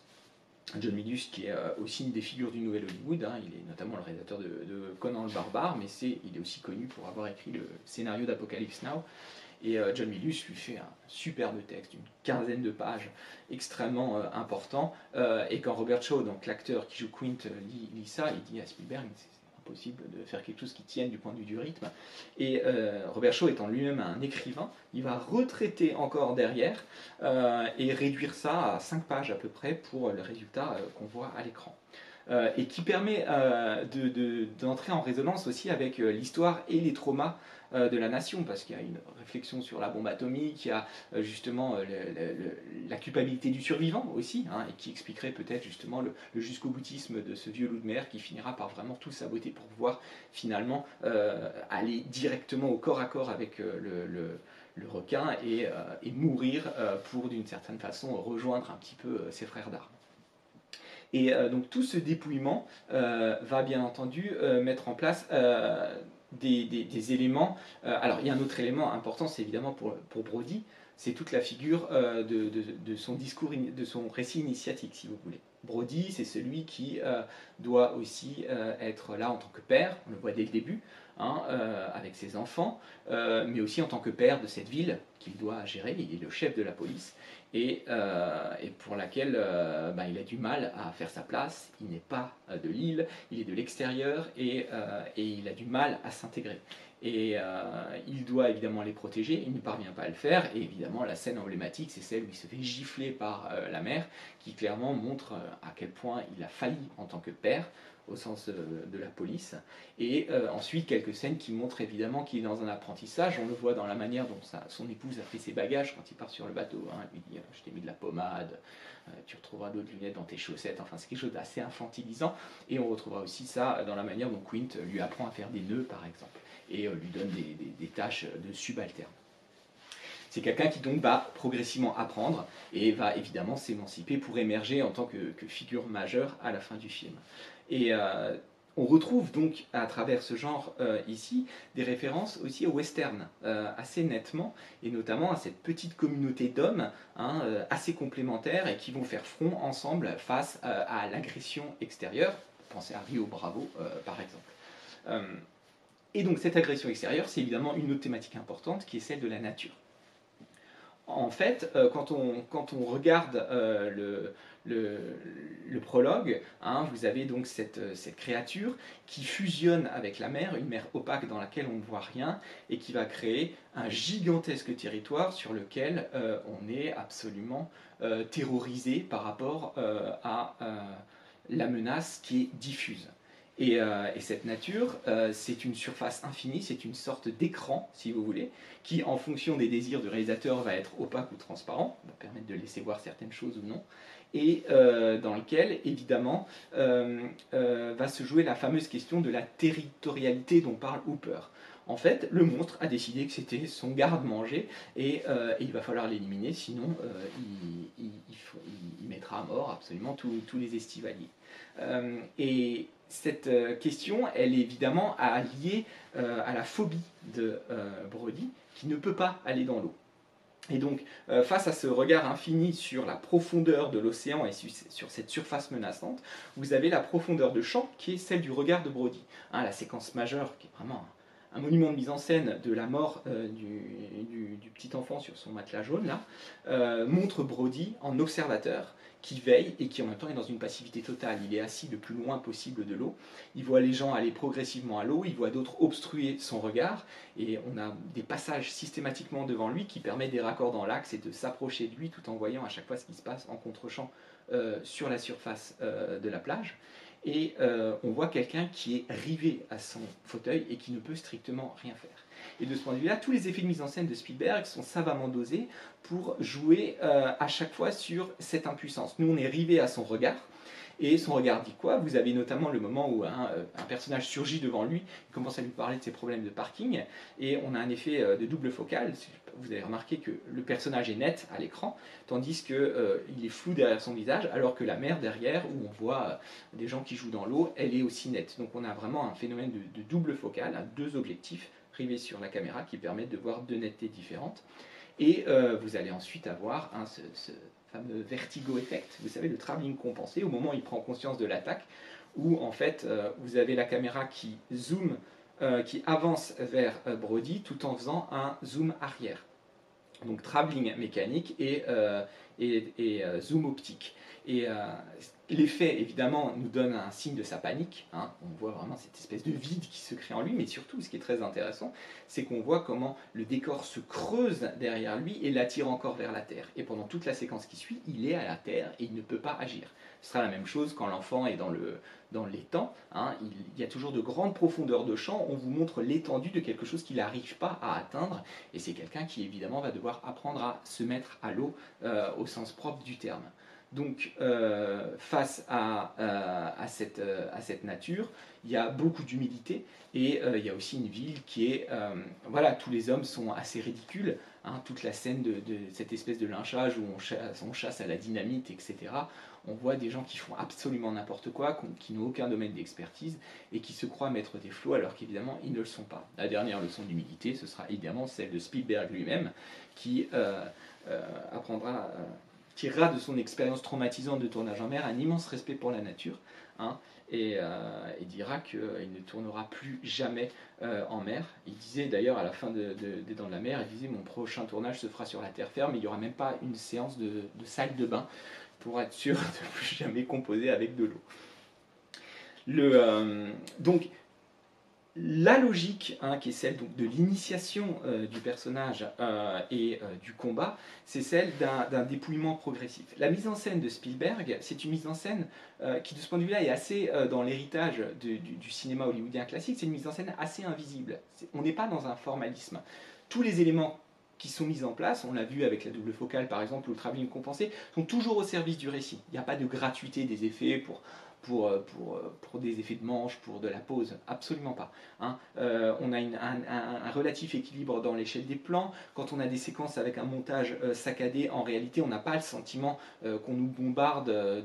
John Milius, qui est aussi une des figures du Nouvel Hollywood, hein, il est notamment le réalisateur de, Conan le Barbare, mais il est aussi connu pour avoir écrit le scénario d'Apocalypse Now, et euh, John Milius lui fait un superbe texte, une quinzaine de pages, extrêmement euh, important. Euh, et quand Robert Shaw, donc l'acteur qui joue Quint, lit, ça, il dit à Spielberg, c'est impossible de faire quelque chose qui tienne du point de vue du rythme. Et Robert Shaw étant lui-même un écrivain, il va retraiter encore derrière et réduire ça à cinq pages à peu près pour le résultat qu'on voit à l'écran. et qui permet d'entrer en résonance aussi avec l'histoire et les traumas de la nation, parce qu'il y a une réflexion sur la bombe atomique, il y a euh, justement euh, la culpabilité du survivant aussi, hein, et qui expliquerait peut-être justement le, jusqu'au boutisme de ce vieux loup de mer qui finira par vraiment tout saboter pour pouvoir finalement aller directement au corps à corps avec le, requin et, mourir pour d'une certaine façon rejoindre un petit peu ses frères d'armes. Et donc tout ce dépouillement va bien entendu mettre en place des, éléments. Euh, alors, il y a un autre élément important, c'est évidemment pour, pour Brody, c'est toute la figure euh, de, son discours, de son récit initiatique, si vous voulez. Brody, c'est celui qui euh, doit aussi être là en tant que père, on le voit dès le début, hein, avec ses enfants, mais aussi en tant que père de cette ville qu'il doit gérer, il est le chef de la police, et, euh, pour laquelle euh, bah, il a du mal à faire sa place. Il n'est pas euh, de l'île, il est de l'extérieur et, et, il a du mal à s'intégrer. Et il doit évidemment les protéger, il ne parvient pas à le faire. Et évidemment, la scène emblématique, c'est celle où il se fait gifler par la mère, qui clairement montre à quel point il a failli en tant que père au sens de, la police. Et euh, ensuite, quelques scènes qui montrent évidemment qu'il est dans un apprentissage. On le voit dans la manière dont son épouse a fait ses bagages quand il part sur le bateau. Hein. Elle lui dit Je t'ai mis de la pommade, euh, tu retrouveras d'autres lunettes dans tes chaussettes. Enfin, c'est quelque chose d'assez infantilisant. Et on retrouvera aussi ça dans la manière dont Quint lui apprend à faire des nœuds, par exemple, et euh, lui donne des, tâches de subalterne. C'est quelqu'un qui donc va progressivement apprendre et va évidemment s'émanciper pour émerger en tant que, figure majeure à la fin du film. Et euh, on retrouve donc à travers ce genre euh, ici des références aussi au western euh, assez nettement et notamment à cette petite communauté d'hommes hein, assez complémentaires et qui vont faire front ensemble face à l'agression extérieure. Pensez à Rio Bravo par exemple. et donc cette agression extérieure, c'est évidemment une autre thématique importante qui est celle de la nature en fait, quand, on, quand, on, regarde le, le, prologue, hein, vous avez donc cette, cette, créature qui fusionne avec la mer, une mer opaque dans laquelle on ne voit rien, et qui va créer un gigantesque territoire sur lequel euh, on est absolument euh, terrorisé par rapport euh, à la menace qui est diffuse. Et, cette nature, c'est une surface infinie, c'est une sorte d'écran, si vous voulez, qui, en fonction des désirs du réalisateur, va être opaque ou transparent, va permettre de laisser voir certaines choses ou non et euh, dans lequel, évidemment, euh, euh, va se jouer la fameuse question de la territorialité dont parle Hooper. En fait, le monstre a décidé que c'était son garde-manger et, il va falloir l'éliminer, sinon il, mettra à mort absolument tous les estivaliers. et cette question, elle est évidemment liée à la phobie de Brody, qui ne peut pas aller dans l'eau. Et donc, euh, face à ce regard infini sur la profondeur de l'océan et sur cette surface menaçante, vous avez la profondeur de champ qui est celle du regard de Brody. Hein, la séquence majeure, qui est vraiment un, monument de mise en scène de la mort euh, du, petit enfant sur son matelas jaune, là, euh, montre Brody en observateur qui veille et qui en même temps est dans une passivité totale. Il est assis le plus loin possible de l'eau. Il voit les gens aller progressivement à l'eau, il voit d'autres obstruer son regard, et on a des passages systématiquement devant lui qui permettent des raccords dans l'axe et de s'approcher de lui tout en voyant à chaque fois ce qui se passe en contre-champ euh, sur la surface de la plage. Et euh, on voit quelqu'un qui est rivé à son fauteuil et qui ne peut strictement rien faire. Et de ce point de vue-là, tous les effets de mise en scène de Spielberg sont savamment dosés pour jouer euh, à chaque fois sur cette impuissance. Nous, on est rivé à son regard. Et son regard dit quoi? Vous avez notamment le moment où un, euh, personnage surgit devant lui, il commence à lui parler de ses problèmes de parking, et on a un effet euh, de double focale. Vous avez remarqué que le personnage est net à l'écran, tandis qu'il il est flou derrière son visage, alors que la mer derrière, où on voit des gens qui jouent dans l'eau, elle est aussi nette. Donc on a vraiment un phénomène de, double focale, à deux objectifs sur la caméra qui permettent de voir deux nettetés différentes. Et euh, vous allez ensuite avoir ce, vertigo effect, vous savez, le travelling compensé, au moment où il prend conscience de l'attaque, où en fait euh, vous avez la caméra qui zoome, euh, qui avance vers Brody tout en faisant un zoom arrière. Donc travelling mécanique et, et, et zoom optique. Et L'effet, évidemment, nous donne un signe de sa panique. Hein. On voit vraiment cette espèce de vide qui se crée en lui, mais surtout, ce qui est très intéressant, c'est qu'on voit comment le décor se creuse derrière lui et l'attire encore vers la terre. Et pendant toute la séquence qui suit, il est à la terre et il ne peut pas agir. Ce sera la même chose quand l'enfant est dans, le, dans l'étang. Hein. Il, y a toujours de grandes profondeurs de champ. On vous montre l'étendue de quelque chose qu'il n'arrive pas à atteindre. Et c'est quelqu'un qui, évidemment, va devoir apprendre à se mettre à l'eau euh, au sens propre du terme. Donc, euh, face à, euh, à, cette, à, cette, nature, il y a beaucoup d'humilité et il y a aussi une ville qui est. voilà, tous les hommes sont assez ridicules. Hein, toute la scène de, cette espèce de lynchage où on chasse, à la dynamite, etc. On voit des gens qui font absolument n'importe quoi, qui n'ont aucun domaine d'expertise et qui se croient mettre des flots alors qu'évidemment ils ne le sont pas. La dernière leçon d'humilité, ce sera évidemment celle de Spielberg lui-même qui apprendra tirera de son expérience traumatisante de tournage en mer un immense respect pour la nature hein, et, euh, dira qu'il ne tournera plus jamais euh, en mer. Il disait d'ailleurs à la fin de, Des Dents de la Mer, il disait mon prochain tournage se fera sur la terre ferme, il n'y aura même pas une séance de, de salle de bain pour être sûr de ne plus jamais composer avec de l'eau. Le, euh, donc la logique, hein, qui est celle de l'initiation euh, du personnage euh, et euh, du combat, c'est celle d'un dépouillement progressif. La mise en scène de Spielberg, c'est une mise en scène qui, de ce point de vue-là, est assez dans l'héritage du, cinéma hollywoodien classique. C'est une mise en scène assez invisible. On n'est pas dans un formalisme. Tous les éléments qui sont mis en place, on l'a vu avec la double focale par exemple, ou le travelling compensé, sont toujours au service du récit. Il n'y a pas de gratuité des effets pour pour, euh, pour, euh, pour, des effets de manche, pour de la pause. Absolument pas. Hein. Euh, on a un, relatif équilibre dans l'échelle des plans. Quand on a des séquences avec un montage saccadé, en réalité, on n'a pas le sentiment qu'on nous bombarde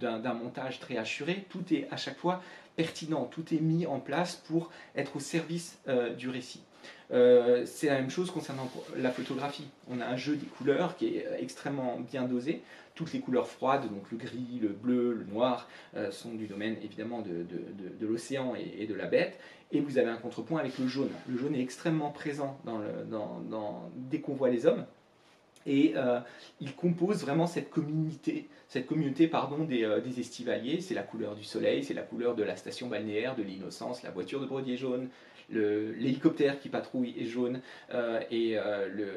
d'un montage très assuré. Tout est à chaque fois pertinent, tout est mis en place pour être au service du récit. C'est la même chose concernant la photographie. On a un jeu des couleurs qui est extrêmement bien dosé toutes les couleurs froides, donc le gris, le bleu, le noir, euh, sont du domaine évidemment de, l'océan et, de la bête. Et vous avez un contrepoint avec le jaune. Le jaune est extrêmement présent dès qu'on voit les hommes. Et euh, il compose vraiment cette communauté, cette communauté pardon, des, euh, des estivaliers. C'est la couleur du soleil, c'est la couleur de la station balnéaire, de l'innocence, la voiture de brodier jaune, l'hélicoptère qui patrouille est jaune euh, et euh, le,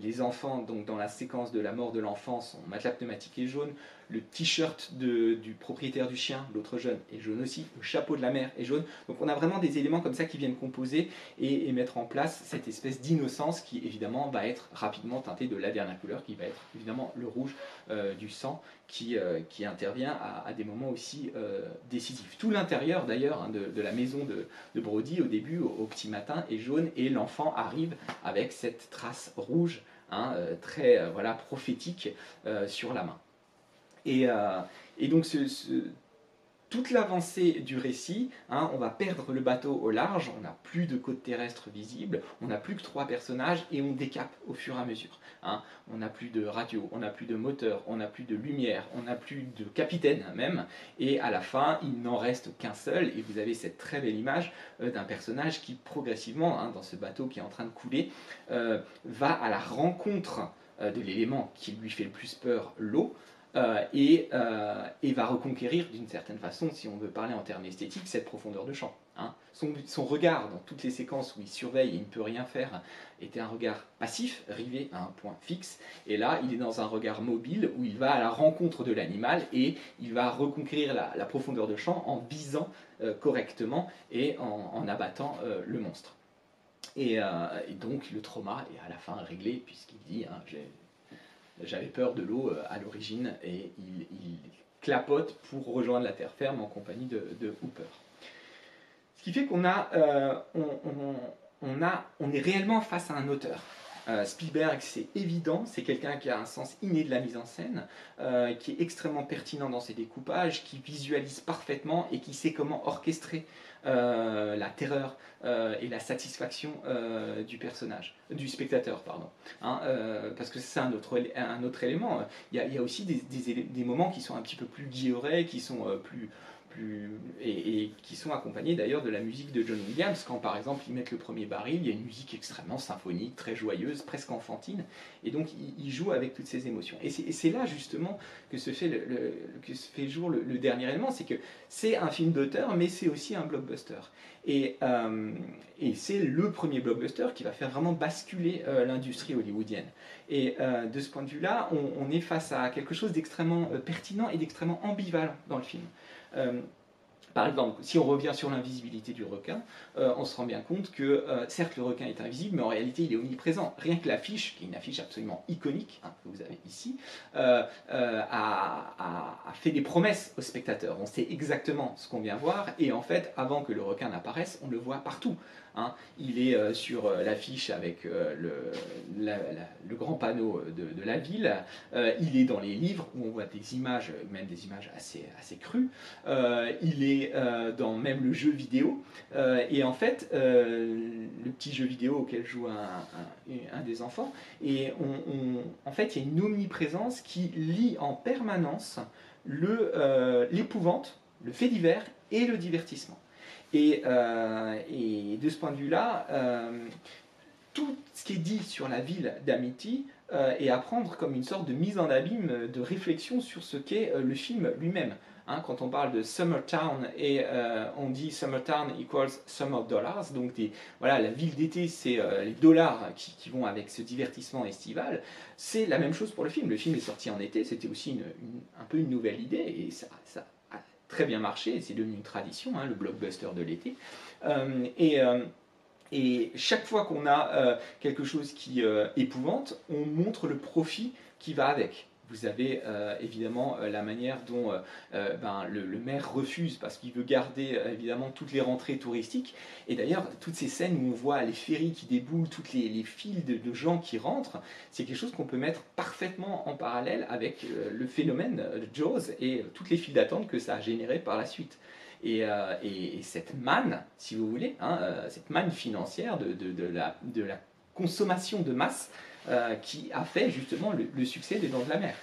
les enfants, donc dans la séquence de la mort de l'enfant, son matelas pneumatique est jaune, le t-shirt du propriétaire du chien, l'autre jaune, est jaune aussi, le chapeau de la mère est jaune. Donc on a vraiment des éléments comme ça qui viennent composer et, mettre en place cette espèce d'innocence qui évidemment va être rapidement teintée de la dernière couleur, qui va être évidemment le rouge euh, du sang, qui, euh, intervient à, des moments aussi euh, décisifs. Tout l'intérieur d'ailleurs hein, de, la maison de, Brody au début, au, petit matin, est jaune et l'enfant arrive avec cette trace rouge. Hein, très voilà prophétique sur la main. Et, et donc toute l'avancée du récit, hein, on va perdre le bateau au large, on n'a plus de côte terrestre visible, on n'a plus que trois personnages et on décape au fur et à mesure. Hein. On n'a plus de radio, on n'a plus de moteur, on n'a plus de lumière, on n'a plus de capitaine même, et à la fin, il n'en reste qu'un seul, et vous avez cette très belle image euh, d'un personnage qui progressivement, hein, dans ce bateau qui est en train de couler, euh, va à la rencontre euh, de l'élément qui lui fait le plus peur, l'eau, euh, euh, et, va reconquérir d'une certaine façon, si on veut parler en termes esthétiques, cette profondeur de champ. Hein. Son, regard dans toutes les séquences où il surveille et il ne peut rien faire était un regard passif, rivé à un point fixe, et là il est dans un regard mobile où il va à la rencontre de l'animal et il va reconquérir la, profondeur de champ en visant euh, correctement et en, abattant le monstre. Et, donc le trauma est à la fin réglé puisqu'il dit hein, j'avais peur de l'eau euh, à l'origine et il, clapote pour rejoindre la terre ferme en compagnie de, Hooper. Ce qui fait qu'on euh, on est réellement face à un auteur. Euh, Spielberg, c'est évident, c'est quelqu'un qui a un sens inné de la mise en scène, qui est extrêmement pertinent dans ses découpages, qui visualise parfaitement et qui sait comment orchestrer euh, la terreur euh, et la satisfaction euh, du personnage, du spectateur, pardon. Hein, parce que c'est un autre, un autre élément. Il y a, aussi des, moments qui sont un petit peu plus guillerets, qui sont plus, et, qui sont accompagnés d'ailleurs de la musique de John Williams. Quand par exemple ils mettent le premier baril, il y a une musique extrêmement symphonique, très joyeuse, presque enfantine, et donc il, joue avec toutes ces émotions. Et c'est là justement que se fait, le, jour le, dernier élément, c'est que c'est un film d'auteur, mais c'est aussi un blockbuster. Et, euh, c'est le premier blockbuster qui va faire vraiment basculer euh, l'industrie hollywoodienne. Et euh, de ce point de vue-là, on, est face à quelque chose d'extrêmement pertinent et d'extrêmement ambivalent dans le film. Euh, par exemple, si on revient sur l'invisibilité du requin, euh, on se rend bien compte que, euh, certes, le requin est invisible, mais en réalité, il est omniprésent. Rien que l'affiche, qui est une affiche absolument iconique, hein, que vous avez ici, a, fait des promesses aux spectateurs. On sait exactement ce qu'on vient voir, et en fait, avant que le requin n'apparaisse, on le voit partout. Hein. Il est euh, sur euh, l'affiche avec euh, le, grand panneau de, la ville. il est dans les livres où on voit des images, même des images assez, assez crues. il est dans même le jeu vidéo. et en fait, le petit jeu vidéo auquel joue un, des enfants, et en fait, il y a une omniprésence qui lie en permanence l'épouvante, le fait divers et le divertissement. Euh, et, de ce point de vue-là, euh, tout ce qui est dit sur la ville d'Amity euh, est à prendre comme une sorte de mise en abîme, de réflexion sur ce qu'est le film lui-même. Hein, quand on parle de Summertown et on dit Summertown equals Summer Dollars, donc voilà, la ville d'été, c'est les dollars qui, vont avec ce divertissement estival. C'est la même chose pour le film. Le film est sorti en été, c'était aussi un peu une nouvelle idée et ça, ça très bien marché, c'est devenu une tradition, hein, le blockbuster de l'été. Euh, et, euh, et, chaque fois qu'on a euh, quelque chose qui épouvante, on montre le profit qui va avec. Vous avez euh, évidemment euh, la manière dont euh, ben, le, maire refuse parce qu'il veut garder évidemment toutes les rentrées touristiques. Et d'ailleurs, toutes ces scènes où on voit les ferries qui déboulent, toutes les, les files de, gens qui rentrent, c'est quelque chose qu'on peut mettre parfaitement en parallèle avec le phénomène de Jaws et toutes les files d'attente que ça a généré par la suite. Et, et, cette manne, si vous voulez, hein, cette manne financière de, la, consommation de masse, qui a fait justement le, succès des Dents de la Mer.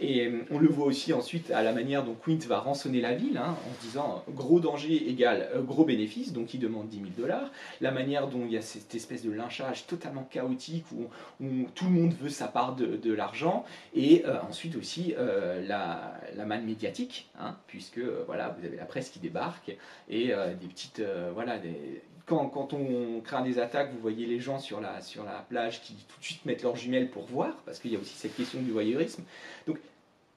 Et euh, on le voit aussi ensuite à la manière dont Quint va rançonner la ville, hein, en disant gros danger égale euh, gros bénéfice, donc il demande 10 000 dollars. La manière dont il y a cette espèce de lynchage totalement chaotique où, tout le monde veut sa part de, l'argent. Et ensuite aussi la, la, manne médiatique, hein, puisque voilà, vous avez la presse qui débarque et des petites. voilà, des, quand, on craint des attaques, vous voyez les gens sur la, plage qui tout de suite mettent leurs jumelles pour voir, parce qu'il y a aussi cette question du voyeurisme. Donc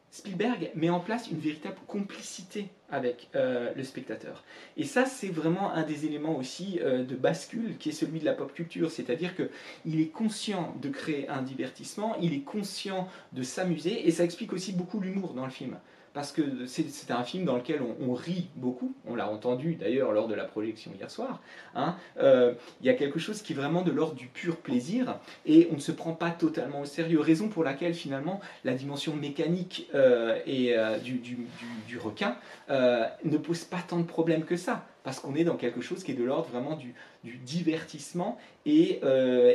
Spielberg met en place une véritable complicité avec euh, le spectateur. Et ça, c'est vraiment un des éléments aussi euh, de bascule qui est celui de la pop culture, c'est-à-dire qu'il est conscient de créer un divertissement, il est conscient de s'amuser, et ça explique aussi beaucoup l'humour dans le film parce que c'est un film dans lequel on, rit beaucoup, on l'a entendu d'ailleurs lors de la projection hier soir, hein. euh, il y a quelque chose qui est vraiment de l'ordre du pur plaisir, et on ne se prend pas totalement au sérieux, raison pour laquelle finalement la dimension mécanique et du, requin ne pose pas tant de problèmes que ça, parce qu'on est dans quelque chose qui est de l'ordre vraiment du, divertissement et,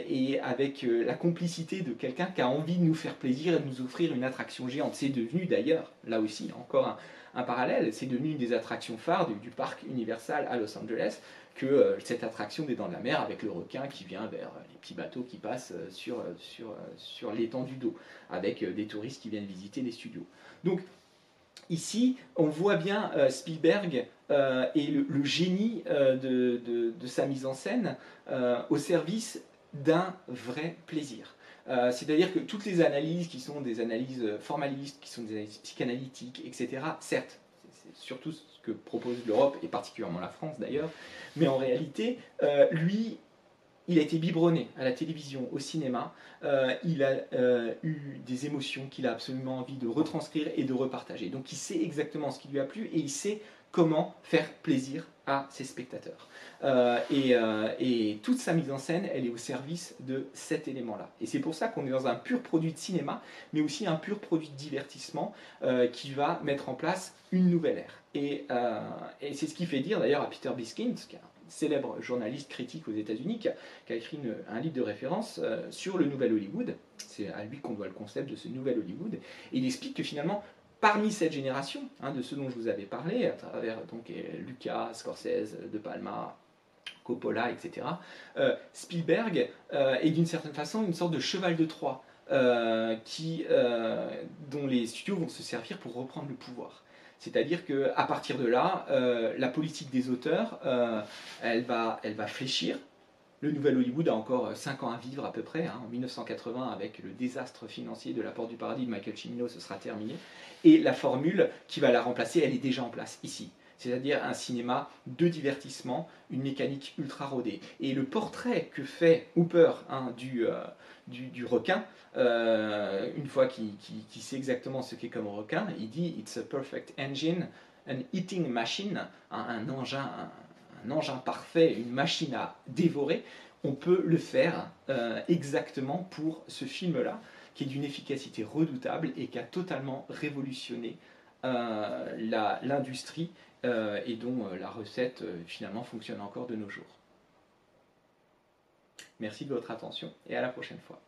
et avec la complicité de quelqu'un qui a envie de nous faire plaisir et de nous offrir une attraction géante. C'est devenu d'ailleurs, là aussi, encore un, parallèle. C'est devenu une des attractions phares du, parc Universal à Los Angeles que euh, cette attraction des Dents de la Mer avec le requin qui vient vers euh, les petits bateaux qui passent euh, sur, sur, sur l'étendue avec des touristes qui viennent visiter les studios. Donc ici, on voit bien Spielberg et le, génie de, de, sa mise en scène au service d'un vrai plaisir. Euh, c'est-à-dire que toutes les analyses qui sont des analyses formalistes, qui sont des analyses psychanalytiques, etc., certes, c'est surtout ce que propose l'Europe, et particulièrement la France d'ailleurs, mais en réalité, euh, lui, il a été biberonné à la télévision, au cinéma, euh, il a eu des émotions qu'il a absolument envie de retranscrire et de repartager. Donc il sait exactement ce qui lui a plu et il sait comment faire plaisir à ses spectateurs. Euh, euh, et, toute sa mise en scène, elle est au service de cet élément-là. Et c'est pour ça qu'on est dans un pur produit de cinéma, mais aussi un pur produit de divertissement euh, qui va mettre en place une nouvelle ère. Et, c'est ce qui fait dire d'ailleurs à Peter Biskind, qui est un célèbre journaliste critique aux États-Unis, qui, a écrit un livre de référence sur le nouvel Hollywood. C'est à lui qu'on doit le concept de ce nouvel Hollywood. Il explique que finalement, parmi cette génération, hein, de ceux dont je vous avais parlé, à travers donc, Lucas, Scorsese, De Palma, Coppola, etc., euh, Spielberg euh, est d'une certaine façon une sorte de cheval de Troie euh, qui, dont les studios vont se servir pour reprendre le pouvoir. C'est-à-dire qu'à partir de là, la politique des auteurs, elle, va, elle va fléchir, le Nouvel Hollywood a encore 5 ans à vivre à peu près. Hein. En 1980, avec le désastre financier de La Porte du Paradis de Michael Cimino, ce sera terminé. Et la formule qui va la remplacer, elle est déjà en place ici c'est-à-dire un cinéma de divertissement, une mécanique ultra rodée. Et le portrait que fait Hooper hein, du, euh, du, requin, euh, une fois qu'il sait exactement ce qu'est comme requin, il dit It's a perfect engine, an eating machine, un, engin, un, engin parfait, une machine à dévorer. On peut le faire euh, exactement pour ce film-là, qui est d'une efficacité redoutable et qui a totalement révolutionné l'industrie euh, et dont euh, la recette euh, finalement fonctionne encore de nos jours. Merci de votre attention et à la prochaine fois.